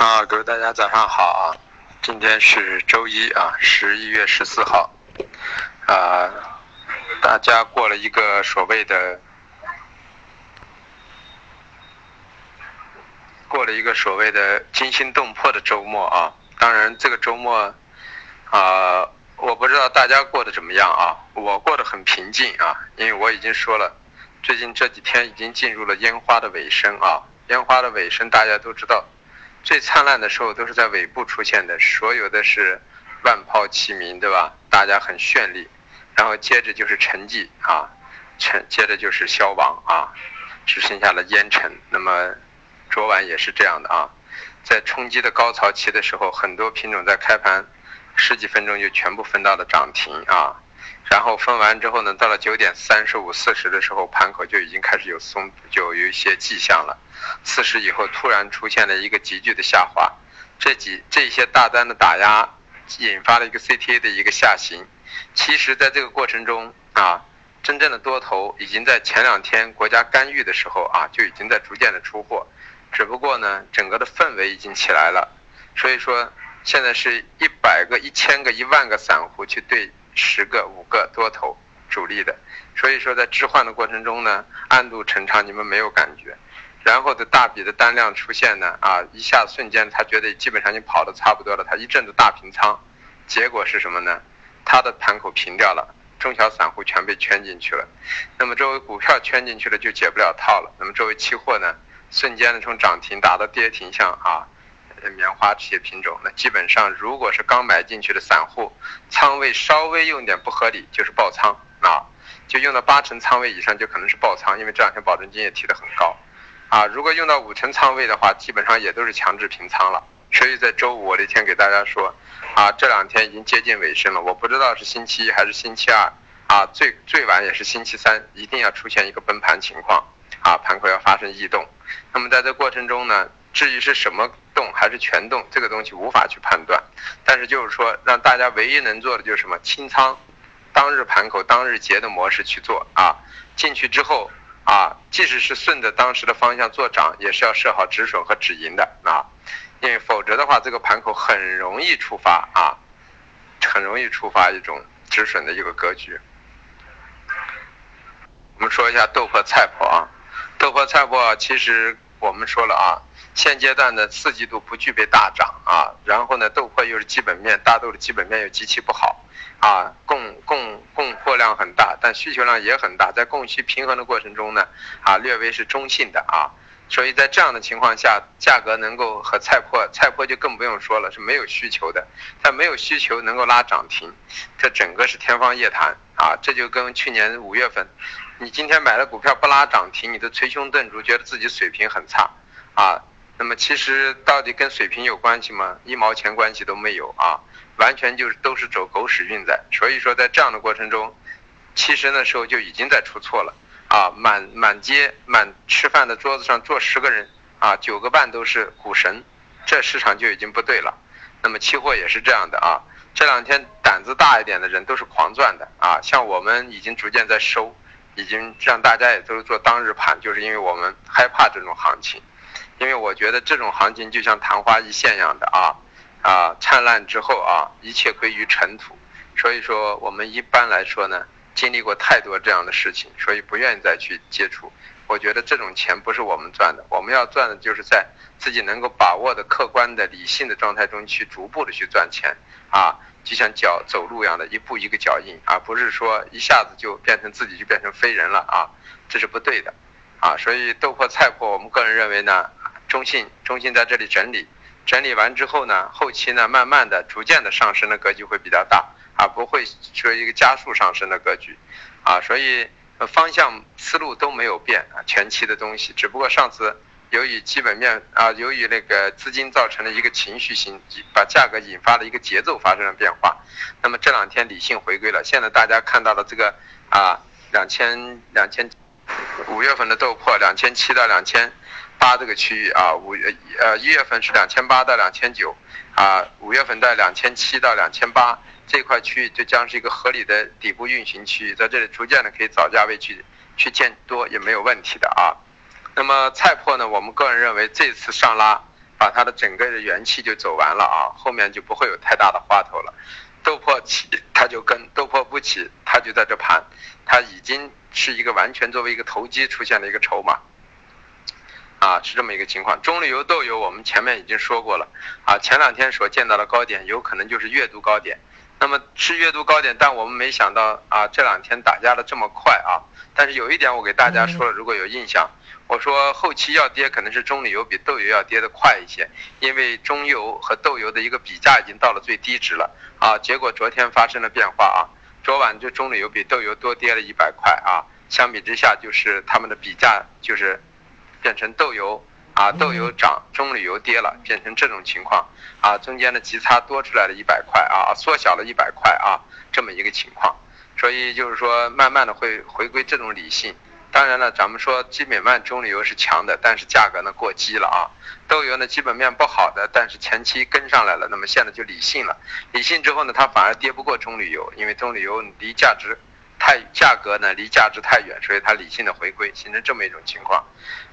啊，各位大家早上好啊！今天是周一啊，十一月十四号啊，大家过了一个所谓的过了一个所谓的惊心动魄的周末啊。当然，这个周末啊，我不知道大家过得怎么样啊。我过得很平静啊，因为我已经说了，最近这几天已经进入了烟花的尾声啊。烟花的尾声大家都知道。最灿烂的时候都是在尾部出现的，所有的是万炮齐鸣，对吧？大家很绚丽，然后接着就是沉寂啊，沉接着就是消亡啊，只剩下了烟尘。那么昨晚也是这样的啊，在冲击的高潮期的时候，很多品种在开盘十几分钟就全部分到了涨停啊，然后分完之后呢，到了九点三十五、四十的时候，盘口就已经开始有松，就有一些迹象了。四十以后突然出现了一个急剧的下滑，这几这些大单的打压引发了一个 CTA 的一个下行。其实，在这个过程中啊，真正的多头已经在前两天国家干预的时候啊，就已经在逐渐的出货。只不过呢，整个的氛围已经起来了，所以说现在是一百个、一千个、一万个散户去对十个、五个多头主力的。所以说，在置换的过程中呢，暗度陈仓，你们没有感觉。然后的大笔的单量出现呢，啊，一下瞬间他觉得基本上已经跑的差不多了，他一阵子大平仓，结果是什么呢？他的盘口平掉了，中小散户全被圈进去了，那么作为股票圈进去了就解不了套了，那么作为期货呢，瞬间的从涨停打到跌停，像啊，棉花这些品种，那基本上如果是刚买进去的散户，仓位稍微用点不合理就是爆仓啊，就用到八成仓位以上就可能是爆仓，因为这两天保证金也提得很高。啊，如果用到五成仓位的话，基本上也都是强制平仓了。所以在周五我那天给大家说，啊，这两天已经接近尾声了，我不知道是星期一还是星期二，啊，最最晚也是星期三，一定要出现一个崩盘情况，啊，盘口要发生异动。那么在这过程中呢，至于是什么动还是全动，这个东西无法去判断。但是就是说，让大家唯一能做的就是什么清仓，当日盘口当日结的模式去做啊，进去之后。啊，即使是顺着当时的方向做涨，也是要设好止损和止盈的啊，因为否则的话，这个盘口很容易触发啊，很容易触发一种止损的一个格局。我们说一下豆粕、菜粕啊，豆粕、菜粕其实我们说了啊，现阶段的四季度不具备大涨啊，然后呢，豆粕又是基本面，大豆的基本面又极其不好。啊，供供供货量很大，但需求量也很大，在供需平衡的过程中呢，啊，略微是中性的啊，所以在这样的情况下，价格能够和菜粕，菜粕就更不用说了，是没有需求的，它没有需求能够拉涨停，这整个是天方夜谭啊，这就跟去年五月份，你今天买的股票不拉涨停，你都捶胸顿足，觉得自己水平很差啊，那么其实到底跟水平有关系吗？一毛钱关系都没有啊。完全就是都是走狗屎运在，所以说在这样的过程中，其实那时候就已经在出错了啊！满满街满吃饭的桌子上坐十个人啊，九个半都是股神，这市场就已经不对了。那么期货也是这样的啊，这两天胆子大一点的人都是狂赚的啊，像我们已经逐渐在收，已经让大家也都是做当日盘，就是因为我们害怕这种行情，因为我觉得这种行情就像昙花一现一样的啊。啊，灿烂之后啊，一切归于尘土。所以说，我们一般来说呢，经历过太多这样的事情，所以不愿意再去接触。我觉得这种钱不是我们赚的，我们要赚的就是在自己能够把握的客观的理性的状态中去逐步的去赚钱啊，就像脚走路一样的，一步一个脚印，而不是说一下子就变成自己就变成飞人了啊，这是不对的啊。所以豆粕菜粕，我们个人认为呢，中性中性在这里整理。整理完之后呢，后期呢，慢慢的、逐渐的上升的格局会比较大，啊，不会说一个加速上升的格局，啊，所以方向思路都没有变啊，前期的东西，只不过上次由于基本面啊，由于那个资金造成了一个情绪性，把价格引发了一个节奏发生了变化，那么这两天理性回归了，现在大家看到的这个啊，两千两千五月份的豆粕两千七到两千。八这个区域啊，五月呃一月份是两千八到两千九，啊五月份在两千七到两千八这块区域就将是一个合理的底部运行区域，在这里逐渐的可以找价位去去建多也没有问题的啊。那么菜粕呢，我们个人认为这次上拉把它的整个的元气就走完了啊，后面就不会有太大的花头了。豆粕起它就跟，豆粕不起它就在这盘，它已经是一个完全作为一个投机出现的一个筹码。啊，是这么一个情况。中榈油豆油我们前面已经说过了啊，前两天所见到的高点有可能就是月度高点。那么是月度高点，但我们没想到啊，这两天打压的这么快啊。但是有一点我给大家说了，如果有印象，我说后期要跌可能是中榈油比豆油要跌的快一些，因为中油和豆油的一个比价已经到了最低值了啊。结果昨天发生了变化啊，昨晚就中榈油比豆油多跌了一百块啊。相比之下，就是他们的比价就是。变成豆油啊，豆油涨，棕榈油跌了，变成这种情况啊，中间的极差多出来了一百块啊，缩小了一百块啊，这么一个情况，所以就是说，慢慢的会回归这种理性。当然了，咱们说基本面棕榈油是强的，但是价格呢过激了啊，豆油呢基本面不好的，但是前期跟上来了，那么现在就理性了，理性之后呢，它反而跌不过棕榈油，因为棕榈油离价值。太价格呢离价值太远，所以它理性的回归，形成这么一种情况。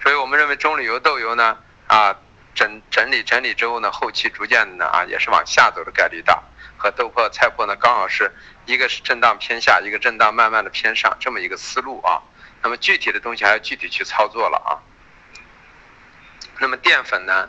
所以我们认为中铝油豆油呢啊整整理整理之后呢，后期逐渐的呢啊也是往下走的概率大。和豆粕菜粕呢刚好是一个是震荡偏下，一个震荡慢慢的偏上这么一个思路啊。那么具体的东西还要具体去操作了啊。那么淀粉呢，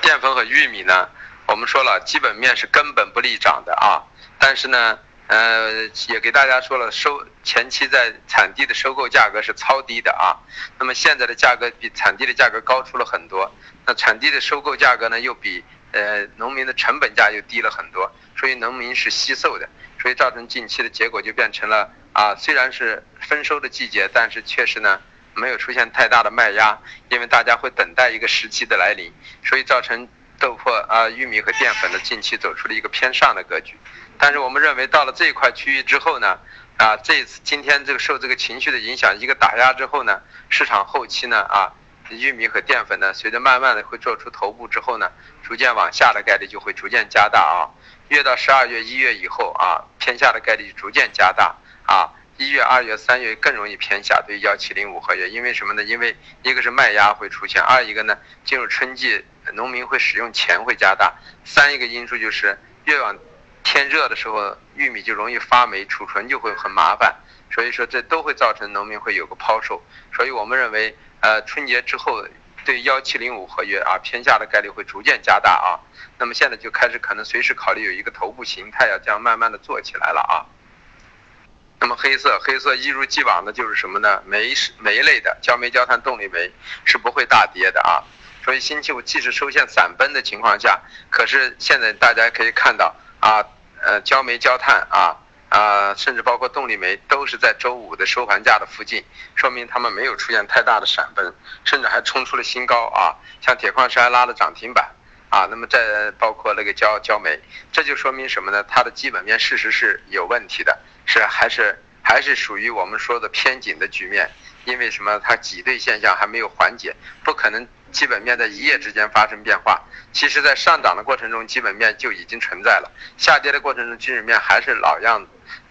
淀粉和玉米呢，我们说了基本面是根本不利涨的啊，但是呢。呃，也给大家说了，收前期在产地的收购价格是超低的啊，那么现在的价格比产地的价格高出了很多，那产地的收购价格呢又比呃农民的成本价又低了很多，所以农民是惜售的，所以造成近期的结果就变成了啊，虽然是丰收的季节，但是确实呢没有出现太大的卖压，因为大家会等待一个时期的来临，所以造成豆粕啊、玉米和淀粉的近期走出了一个偏上的格局。但是我们认为到了这一块区域之后呢，啊，这次今天这个受这个情绪的影响，一个打压之后呢，市场后期呢，啊，玉米和淀粉呢，随着慢慢的会做出头部之后呢，逐渐往下的概率就会逐渐加大啊，越到十二月一月以后啊，偏下的概率逐渐加大啊，一月、二月、三月更容易偏下，对幺七零五合约，因为什么呢？因为一个是卖压会出现，二一个呢，进入春季，农民会使用钱会加大，三一个因素就是越往。天热的时候，玉米就容易发霉，储存就会很麻烦，所以说这都会造成农民会有个抛售，所以我们认为，呃，春节之后对幺七零五合约啊偏下的概率会逐渐加大啊，那么现在就开始可能随时考虑有一个头部形态要这样慢慢的做起来了啊。那么黑色，黑色一如既往的就是什么呢？煤是煤类的，焦煤、焦炭、动力煤是不会大跌的啊，所以星期五即使出现散崩的情况下，可是现在大家可以看到啊。呃，焦煤、焦炭啊啊，甚至包括动力煤，都是在周五的收盘价的附近，说明他们没有出现太大的闪崩，甚至还冲出了新高啊。像铁矿石还拉了涨停板啊。那么再包括那个焦焦煤，这就说明什么呢？它的基本面事实是有问题的，是还是还是属于我们说的偏紧的局面。因为什么？它挤兑现象还没有缓解，不可能。基本面在一夜之间发生变化，其实，在上涨的过程中，基本面就已经存在了；下跌的过程中，基本面还是老样子，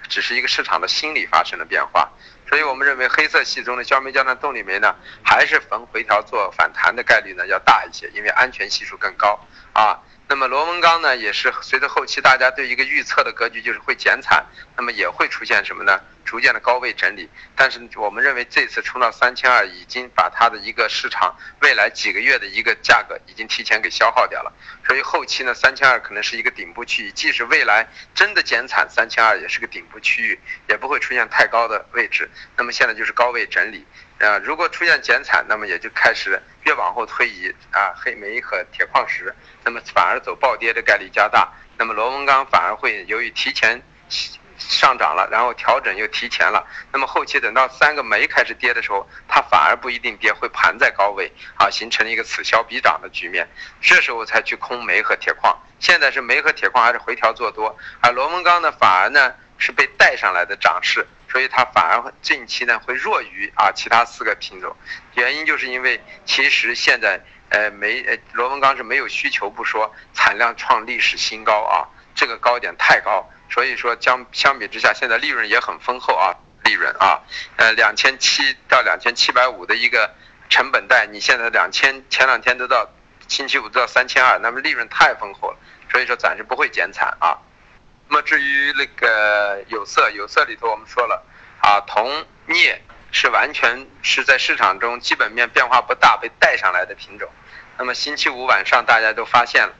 只是一个市场的心理发生了变化。所以我们认为，黑色系中的焦煤、焦炭、动力煤呢，还是逢回调做反弹的概率呢要大一些，因为安全系数更高啊。那么螺纹钢呢，也是随着后期大家对一个预测的格局，就是会减产，那么也会出现什么呢？逐渐的高位整理。但是我们认为这次冲到三千二，已经把它的一个市场未来几个月的一个价格已经提前给消耗掉了。所以后期呢，三千二可能是一个顶部区域，即使未来真的减产，三千二也是个顶部区域，也不会出现太高的位置。那么现在就是高位整理。啊，如果出现减产，那么也就开始越往后推移啊，黑煤和铁矿石，那么反而走暴跌的概率加大。那么螺纹钢反而会由于提前上涨了，然后调整又提前了，那么后期等到三个煤开始跌的时候，它反而不一定跌，会盘在高位啊，形成了一个此消彼长的局面。这时候才去空煤和铁矿。现在是煤和铁矿还是回调做多，而螺纹钢呢，反而呢是被带上来的涨势。所以它反而近期呢会弱于啊其他四个品种，原因就是因为其实现在呃没呃螺纹钢是没有需求不说，产量创历史新高啊，这个高点太高，所以说相相比之下，现在利润也很丰厚啊，利润啊，呃两千七到两千七百五的一个成本带，你现在两千前两天都到星期五都到三千二，那么利润太丰厚了，所以说暂时不会减产啊。那么至于那个有色，有色里头我们说了啊，铜、镍是完全是在市场中基本面变化不大被带上来的品种。那么星期五晚上大家都发现了，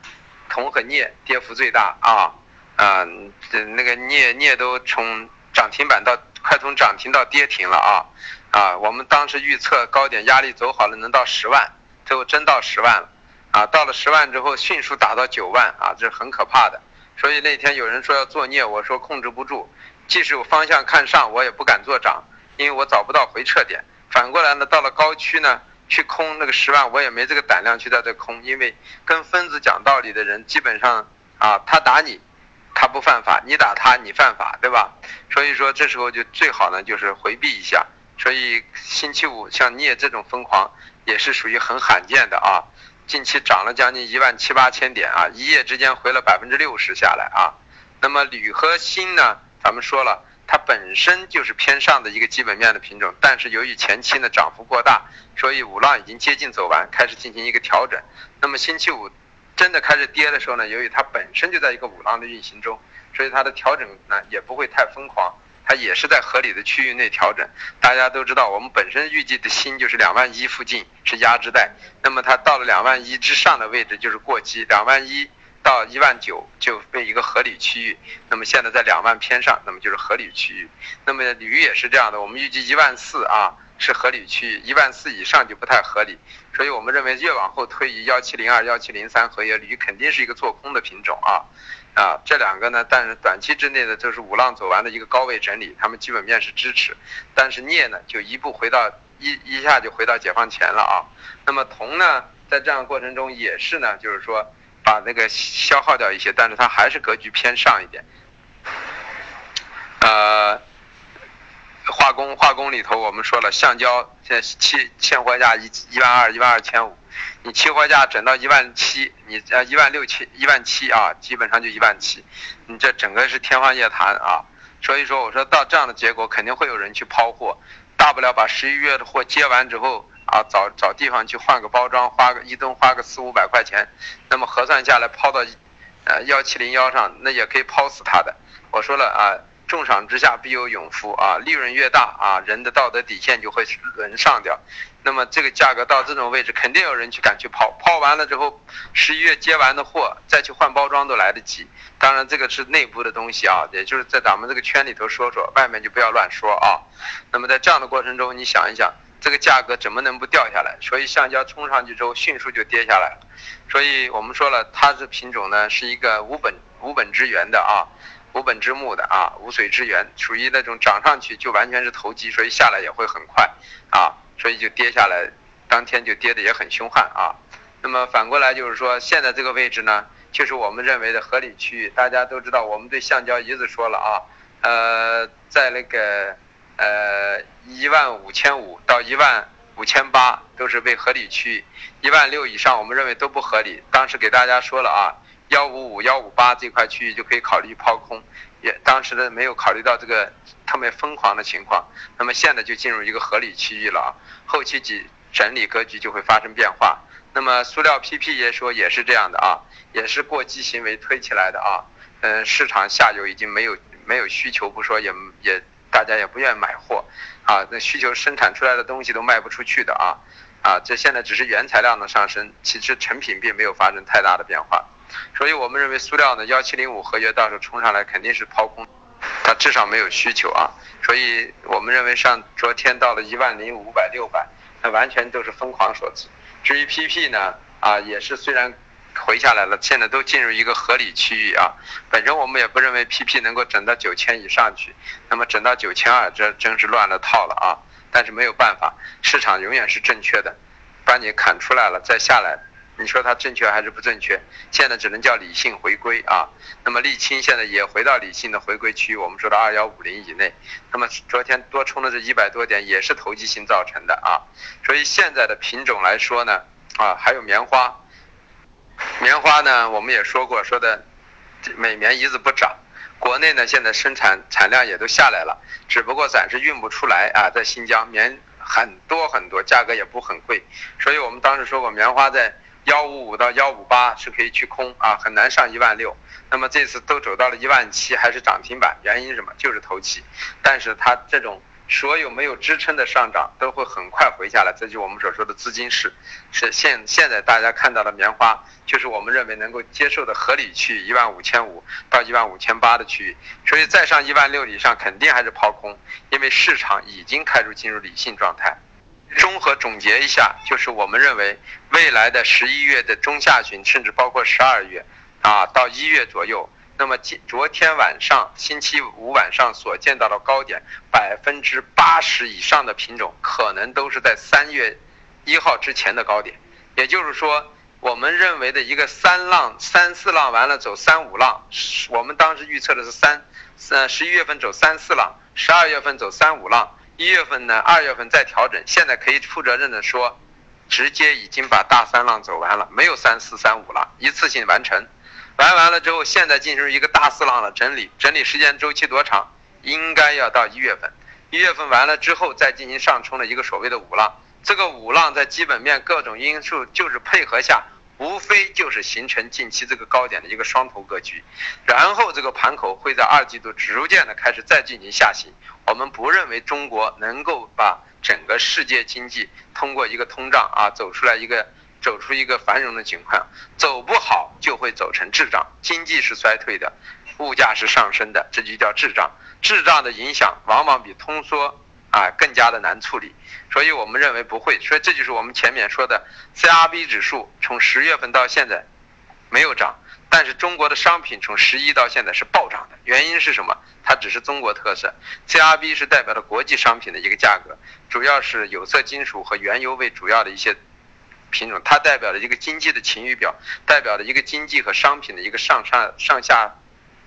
铜和镍跌幅最大啊啊，那个镍镍都从涨停板到快从涨停到跌停了啊啊，我们当时预测高点压力走好了能到十万，最后真到十万了啊，到了十万之后迅速打到九万啊，这是很可怕的。所以那天有人说要作孽，我说控制不住，即使有方向看上，我也不敢做涨，因为我找不到回撤点。反过来呢，到了高区呢，去空那个十万，我也没这个胆量去在这空，因为跟分子讲道理的人，基本上啊，他打你，他不犯法，你打他，你犯法，对吧？所以说这时候就最好呢，就是回避一下。所以星期五像镍这种疯狂，也是属于很罕见的啊。近期涨了将近一万七八千点啊，一夜之间回了百分之六十下来啊。那么铝和锌呢，咱们说了，它本身就是偏上的一个基本面的品种，但是由于前期呢涨幅过大，所以五浪已经接近走完，开始进行一个调整。那么星期五真的开始跌的时候呢，由于它本身就在一个五浪的运行中，所以它的调整呢也不会太疯狂。它也是在合理的区域内调整。大家都知道，我们本身预计的新就是两万一附近是压制带，那么它到了两万一之上的位置就是过激，两万一到一万九就被一个合理区域。那么现在在两万偏上，那么就是合理区域。那么铝也是这样的，我们预计一万四啊是合理区域，一万四以上就不太合理。所以我们认为越往后推移，幺七零二、幺七零三合约铝肯定是一个做空的品种啊。啊，这两个呢，但是短期之内呢，就是五浪走完的一个高位整理，他们基本面是支持，但是镍呢，就一步回到一一下就回到解放前了啊。那么铜呢，在这样过程中也是呢，就是说把那个消耗掉一些，但是它还是格局偏上一点。呃，工化工里头我们说了，橡胶现在期现货价一一万二一万二千五。你期货价整到一万七，你呃一万六七一万七啊，基本上就一万七，你这整个是天方夜谭啊。所以说我说到这样的结果，肯定会有人去抛货，大不了把十一月的货接完之后啊，找找地方去换个包装，花个一吨花个四五百块钱，那么核算下来抛到呃幺七零幺上，那也可以抛死他的。我说了啊。重赏之下必有勇夫啊！利润越大啊，人的道德底线就会沦上掉。那么这个价格到这种位置，肯定有人去敢去抛，抛完了之后，十一月接完的货再去换包装都来得及。当然这个是内部的东西啊，也就是在咱们这个圈里头说说，外面就不要乱说啊。那么在这样的过程中，你想一想，这个价格怎么能不掉下来？所以橡胶冲上去之后，迅速就跌下来了。所以我们说了，它这品种呢是一个无本无本之源的啊。无本之木的啊，无水之源，属于那种涨上去就完全是投机，所以下来也会很快啊，所以就跌下来，当天就跌的也很凶悍啊。那么反过来就是说，现在这个位置呢，就是我们认为的合理区域。大家都知道，我们对橡胶一直说了啊，呃，在那个呃一万五千五到一万五千八都是为合理区域，一万六以上我们认为都不合理。当时给大家说了啊。幺五五幺五八这块区域就可以考虑抛空，也当时的没有考虑到这个特别疯狂的情况，那么现在就进入一个合理区域了啊，后期几整理格局就会发生变化。那么塑料 PP 也说也是这样的啊，也是过激行为推起来的啊，嗯，市场下游已经没有没有需求不说，也也大家也不愿买货。啊，那需求生产出来的东西都卖不出去的啊，啊，这现在只是原材料的上升，其实成品并没有发生太大的变化。所以我们认为塑料呢，幺七零五合约到时候冲上来肯定是抛空，它至少没有需求啊。所以我们认为上昨天到了一万零五百六百，那完全都是疯狂所致。至于 PP 呢，啊也是虽然回下来了，现在都进入一个合理区域啊。本身我们也不认为 PP 能够整到九千以上去，那么整到九千二，这真是乱了套了啊。但是没有办法，市场永远是正确的，把你砍出来了再下来。你说它正确还是不正确？现在只能叫理性回归啊。那么沥青现在也回到理性的回归区，我们说的二幺五零以内。那么昨天多冲的这一百多点也是投机性造成的啊。所以现在的品种来说呢，啊还有棉花，棉花呢我们也说过，说的每棉一直不涨，国内呢现在生产产量也都下来了，只不过暂时运不出来啊，在新疆棉很多很多，价格也不很贵，所以我们当时说过棉花在。幺五五到幺五八是可以去空啊，很难上一万六。那么这次都走到了一万七，还是涨停板，原因是什么？就是投机。但是它这种所有没有支撑的上涨都会很快回下来，这就我们所说的资金市。是现现在大家看到的棉花，就是我们认为能够接受的合理区域，一万五千五到一万五千八的区域。所以再上一万六以上，肯定还是抛空，因为市场已经开始进入理性状态。综合总结一下，就是我们认为未来的十一月的中下旬，甚至包括十二月。啊，到一月左右，那么今昨天晚上星期五晚上所见到的高点，百分之八十以上的品种可能都是在三月一号之前的高点，也就是说，我们认为的一个三浪三四浪完了走三五浪，我们当时预测的是三，呃十一月份走三四浪，十二月份走三五浪，一月份呢二月份再调整，现在可以负责任的说，直接已经把大三浪走完了，没有三四三五了，一次性完成。完完了之后，现在进入一个大四浪的整理，整理时间周期多长？应该要到一月份。一月份完了之后，再进行上冲的一个所谓的五浪。这个五浪在基本面各种因素就是配合下，无非就是形成近期这个高点的一个双头格局。然后这个盘口会在二季度逐渐的开始再进行下行。我们不认为中国能够把整个世界经济通过一个通胀啊走出来一个。走出一个繁荣的情况，走不好就会走成滞胀，经济是衰退的，物价是上升的，这就叫滞胀。滞胀的影响往往比通缩啊更加的难处理，所以我们认为不会。所以这就是我们前面说的，CRB 指数从十月份到现在没有涨，但是中国的商品从十一到现在是暴涨的，原因是什么？它只是中国特色，CRB 是代表了国际商品的一个价格，主要是有色金属和原油为主要的一些。品种，它代表了一个经济的晴雨表，代表了一个经济和商品的一个上上上下，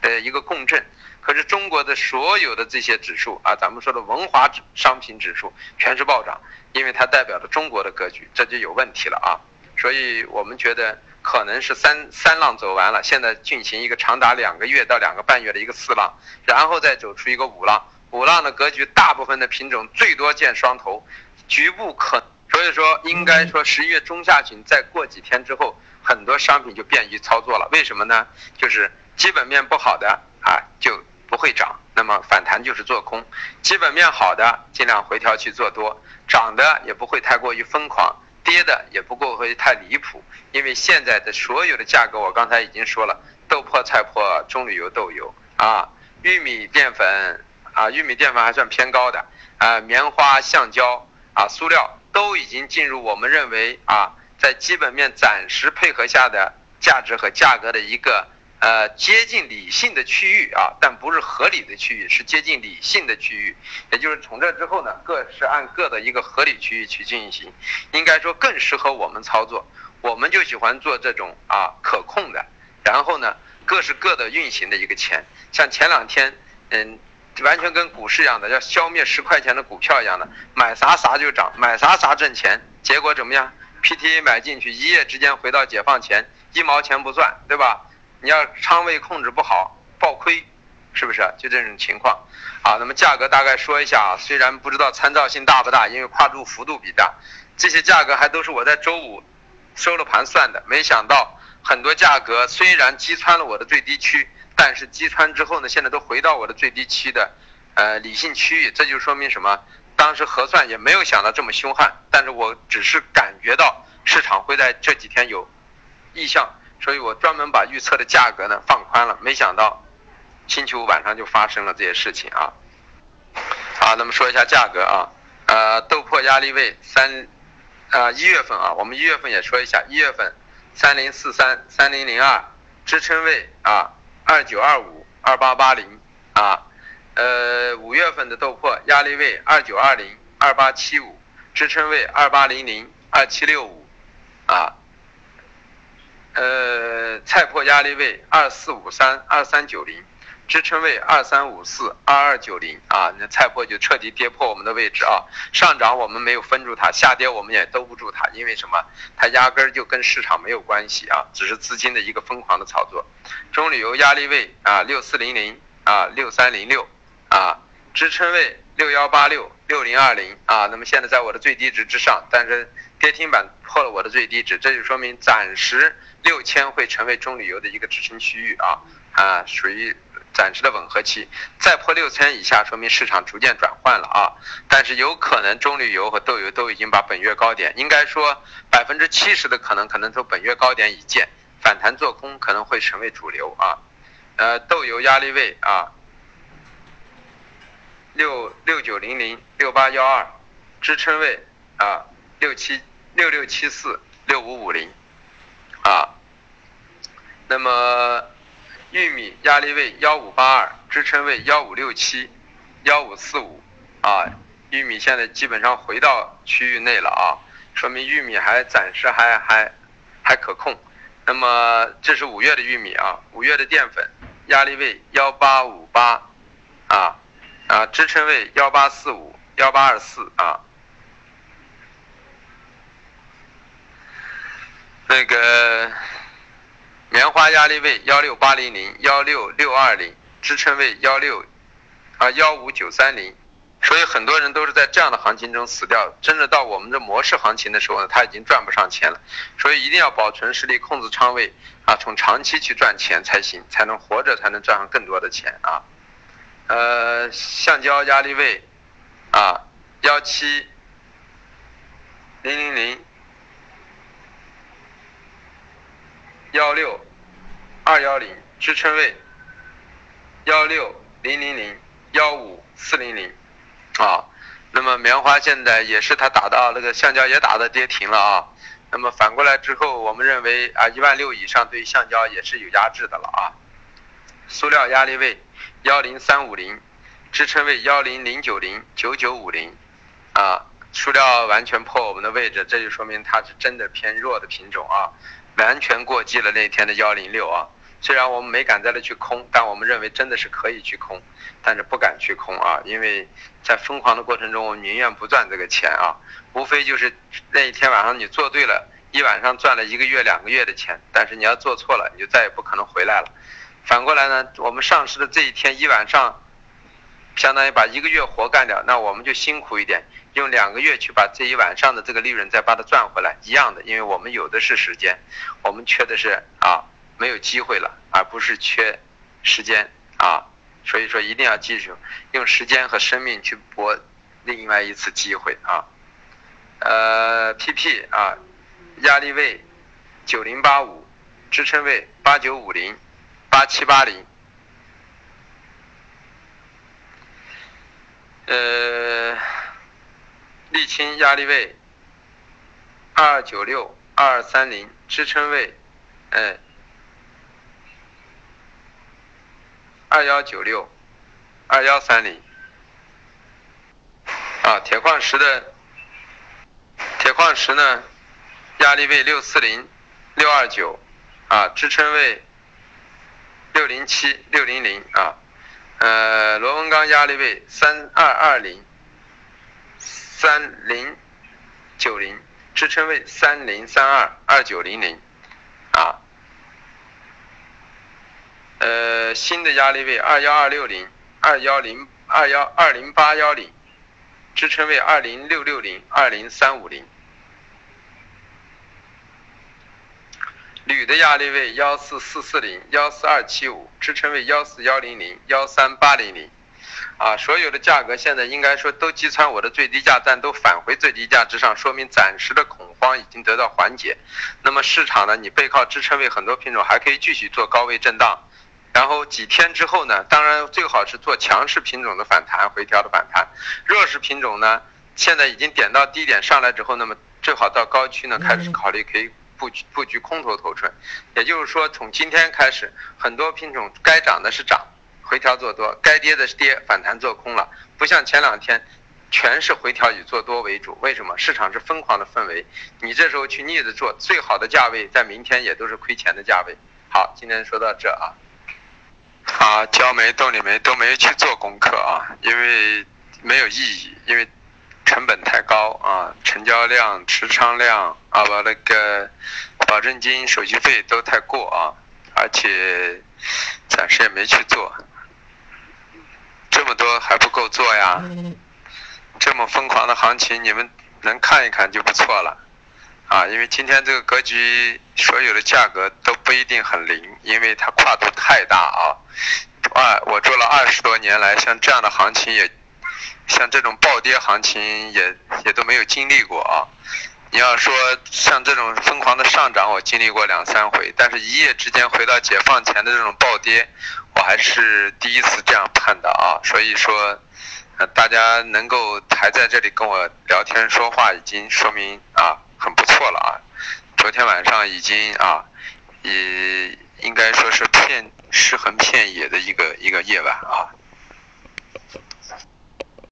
呃，一个共振。可是中国的所有的这些指数啊，咱们说的文化指商品指数全是暴涨，因为它代表了中国的格局，这就有问题了啊。所以我们觉得可能是三三浪走完了，现在进行一个长达两个月到两个半月的一个四浪，然后再走出一个五浪。五浪的格局，大部分的品种最多见双头，局部可。所以说，应该说十一月中下旬再过几天之后，很多商品就便于操作了。为什么呢？就是基本面不好的啊就不会涨，那么反弹就是做空；基本面好的尽量回调去做多，涨的也不会太过于疯狂，跌的也不过会太离谱。因为现在的所有的价格，我刚才已经说了，豆粕、菜粕、棕榈油、豆油啊，玉米淀粉啊，玉米淀粉还算偏高的啊，棉花、橡胶啊，塑料。都已经进入我们认为啊，在基本面暂时配合下的价值和价格的一个呃接近理性的区域啊，但不是合理的区域，是接近理性的区域。也就是从这之后呢，各是按各的一个合理区域去进行，应该说更适合我们操作。我们就喜欢做这种啊可控的，然后呢各是各的运行的一个钱。像前两天，嗯。完全跟股市一样的，要消灭十块钱的股票一样的，买啥啥就涨，买啥啥挣钱。结果怎么样？PTA 买进去，一夜之间回到解放前，一毛钱不赚，对吧？你要仓位控制不好，爆亏，是不是？就这种情况。好，那么价格大概说一下啊，虽然不知道参照性大不大，因为跨度幅度比大，这些价格还都是我在周五收了盘算的。没想到很多价格虽然击穿了我的最低区。但是击穿之后呢，现在都回到我的最低区的，呃，理性区域，这就说明什么？当时核算也没有想到这么凶悍，但是我只是感觉到市场会在这几天有意向，所以我专门把预测的价格呢放宽了。没想到星期五晚上就发生了这些事情啊！好，那么说一下价格啊，呃，豆粕压力位三，呃，一月份啊，我们一月份也说一下，一月份三零四三三零零二支撑位啊。二九二五二八八零啊，呃，五月份的豆粕压力位二九二零二八七五，支撑位二八零零二七六五啊，呃，菜粕压力位二四五三二三九零。支撑位二三五四二二九零啊，那菜粕就彻底跌破我们的位置啊。上涨我们没有分住它，下跌我们也兜不住它，因为什么？它压根儿就跟市场没有关系啊，只是资金的一个疯狂的炒作。中旅游压力位啊六四零零啊六三零六啊，支撑位六幺八六六零二零啊。那么现在在我的最低值之上，但是跌停板破了我的最低值，这就说明暂时六千会成为中旅游的一个支撑区域啊啊，属于暂时的吻合期。再破六千以下，说明市场逐渐转换了啊。但是有可能中旅游和豆油都已经把本月高点，应该说百分之七十的可能可能都本月高点已见，反弹做空可能会成为主流啊。呃，豆油压力位啊，六六九零零六八幺二，支撑位啊六七。六六七四六五五零，啊，那么玉米压力位幺五八二，支撑位幺五六七，幺五四五，啊，玉米现在基本上回到区域内了啊，说明玉米还暂时还还还可控。那么这是五月的玉米啊，五月的淀粉压力位幺八五八，啊啊，支撑位幺八四五幺八二四啊。那个棉花压力位幺六八零零幺六六二零，支撑位幺六啊幺五九三零，所以很多人都是在这样的行情中死掉。真的到我们的模式行情的时候呢，他已经赚不上钱了。所以一定要保存实力，控制仓位啊，从长期去赚钱才行，才能活着，才能赚上更多的钱啊。呃，橡胶压力位啊幺七零零零。幺六二幺零支撑位，幺六零零零幺五四零零，啊，那么棉花现在也是它打到那个橡胶也打的跌停了啊，那么反过来之后，我们认为啊一万六以上对橡胶也是有压制的了啊。塑料压力位幺零三五零，支撑位幺零零九零九九五零，啊，塑料完全破我们的位置，这就说明它是真的偏弱的品种啊。完全过激了那天的幺零六啊，虽然我们没敢在那去空，但我们认为真的是可以去空，但是不敢去空啊，因为在疯狂的过程中，我们宁愿不赚这个钱啊，无非就是那一天晚上你做对了，一晚上赚了一个月两个月的钱，但是你要做错了，你就再也不可能回来了。反过来呢，我们上市的这一天一晚上，相当于把一个月活干掉，那我们就辛苦一点。用两个月去把这一晚上的这个利润再把它赚回来，一样的，因为我们有的是时间，我们缺的是啊没有机会了，而不是缺时间啊，所以说一定要记住，用时间和生命去搏另外一次机会啊。呃，PP 啊，压力位九零八五，支撑位八九五零八七八零，呃。沥青压力位二九六二三零，支撑位哎二幺九六二幺三零啊，铁矿石的铁矿石呢，压力位六四零六二九啊，支撑位六零七六零零啊，呃，螺纹钢压力位三二二零。三零九零支撑位三零三二二九零零啊，呃，新的压力位二幺二六零二幺零二幺二零八幺零支撑位二零六六零二零三五零，铝的压力位幺四四四零幺四二七五支撑位幺四幺零零幺三八零零。啊，所有的价格现在应该说都击穿我的最低价，但都返回最低价之上，说明暂时的恐慌已经得到缓解。那么市场呢，你背靠支撑位，很多品种还可以继续做高位震荡。然后几天之后呢，当然最好是做强势品种的反弹回调的反弹。弱势品种呢，现在已经点到低点上来之后，那么最好到高区呢开始考虑可以布局布局空头头寸。也就是说，从今天开始，很多品种该涨的是涨。回调做多，该跌的是跌，反弹做空了，不像前两天，全是回调以做多为主。为什么？市场是疯狂的氛围，你这时候去逆着做，最好的价位在明天也都是亏钱的价位。好，今天说到这啊，啊，焦煤、动力煤都没去做功课啊，因为没有意义，因为成本太高啊，成交量、持仓量啊，把那个保证金、手续费都太过啊，而且暂时也没去做。这么多还不够做呀？这么疯狂的行情，你们能看一看就不错了。啊，因为今天这个格局所有的价格都不一定很灵，因为它跨度太大啊。二，我做了二十多年来，像这样的行情也，像这种暴跌行情也也都没有经历过啊。你要说像这种疯狂的上涨，我经历过两三回，但是一夜之间回到解放前的这种暴跌，我还是第一次这样判的啊。所以说，大家能够还在这里跟我聊天说话，已经说明啊很不错了啊。昨天晚上已经啊，也应该说是片尸横遍野的一个一个夜晚啊。